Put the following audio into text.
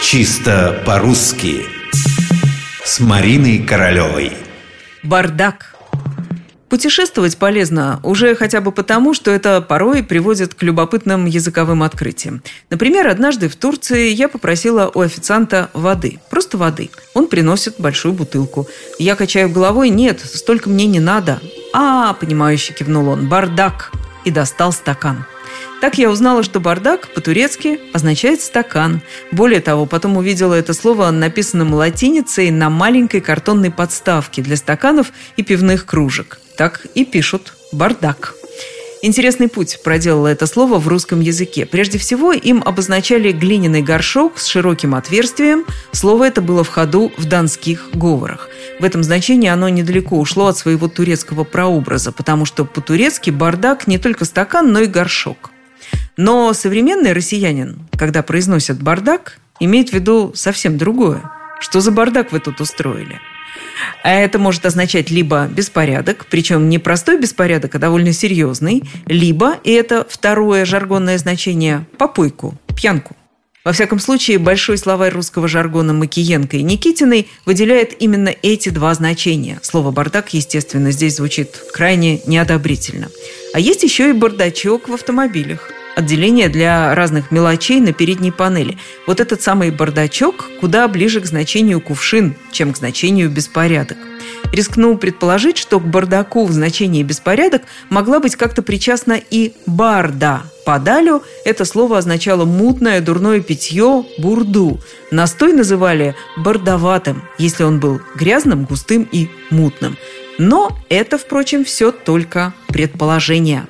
Чисто по-русски С Мариной Королевой Бардак Путешествовать полезно уже хотя бы потому, что это порой приводит к любопытным языковым открытиям. Например, однажды в Турции я попросила у официанта воды. Просто воды. Он приносит большую бутылку. Я качаю головой, нет, столько мне не надо. А, понимающе кивнул он, бардак. И достал стакан. Так я узнала, что бардак по-турецки означает стакан. Более того, потом увидела это слово написанным латиницей на маленькой картонной подставке для стаканов и пивных кружек. Так и пишут «бардак». Интересный путь проделало это слово в русском языке. Прежде всего, им обозначали глиняный горшок с широким отверстием. Слово это было в ходу в донских говорах. В этом значении оно недалеко ушло от своего турецкого прообраза, потому что по-турецки бардак не только стакан, но и горшок. Но современный россиянин, когда произносят «бардак», имеет в виду совсем другое. Что за бардак вы тут устроили? А это может означать либо беспорядок, причем не простой беспорядок, а довольно серьезный, либо, и это второе жаргонное значение, попойку, пьянку. Во всяком случае, большой словарь русского жаргона Макиенко и Никитиной выделяет именно эти два значения. Слово «бардак», естественно, здесь звучит крайне неодобрительно. А есть еще и бардачок в автомобилях отделение для разных мелочей на передней панели. Вот этот самый бардачок куда ближе к значению кувшин, чем к значению беспорядок. Рискнул предположить, что к бардаку в значении беспорядок могла быть как-то причастна и барда. Подалю это слово означало мутное, дурное питье, бурду. Настой называли бардоватым, если он был грязным, густым и мутным. Но это, впрочем, все только предположение.